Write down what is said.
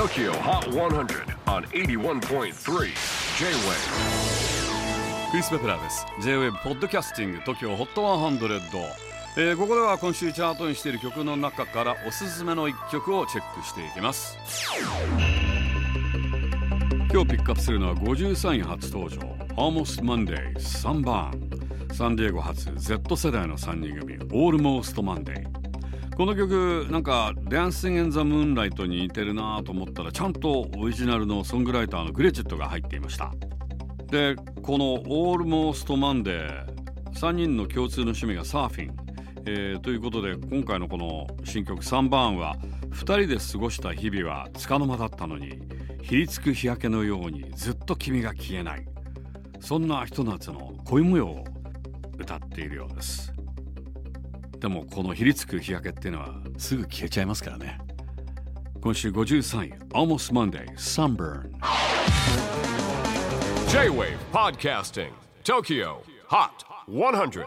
TOKYO HOT 100 on 81.3 J-WAVE クリス・ベプラーです。J-WAVE ポッドキャスティング TOKYO HOT 100、えー、ここでは今週チャートにしている曲の中からおすすめの一曲をチェックしていきます。今日ピックアップするのは53位初登場。Almost Monday 3番サンディエゴ発 Z 世代の3人組 Almost Monday この曲なんか「Dancing in the Moonlight」に似てるなと思ったらちゃんとオリジナルのソングライターのグレチェットが入っていました。でこの「Almost Monday」3人の共通の趣味がサーフィン、えー、ということで今回のこの新曲3番は2人で過ごした日々は束の間だったのにひりつく日焼けのようにずっと君が消えない。そんなひと夏の恋模様を歌っているようです。でもこのひりつく日焼けっていうのはすぐ消えちゃいますからね今週53位 Almost Monday Sunburn J-WAVE PODCASTING TOKYO HOT 100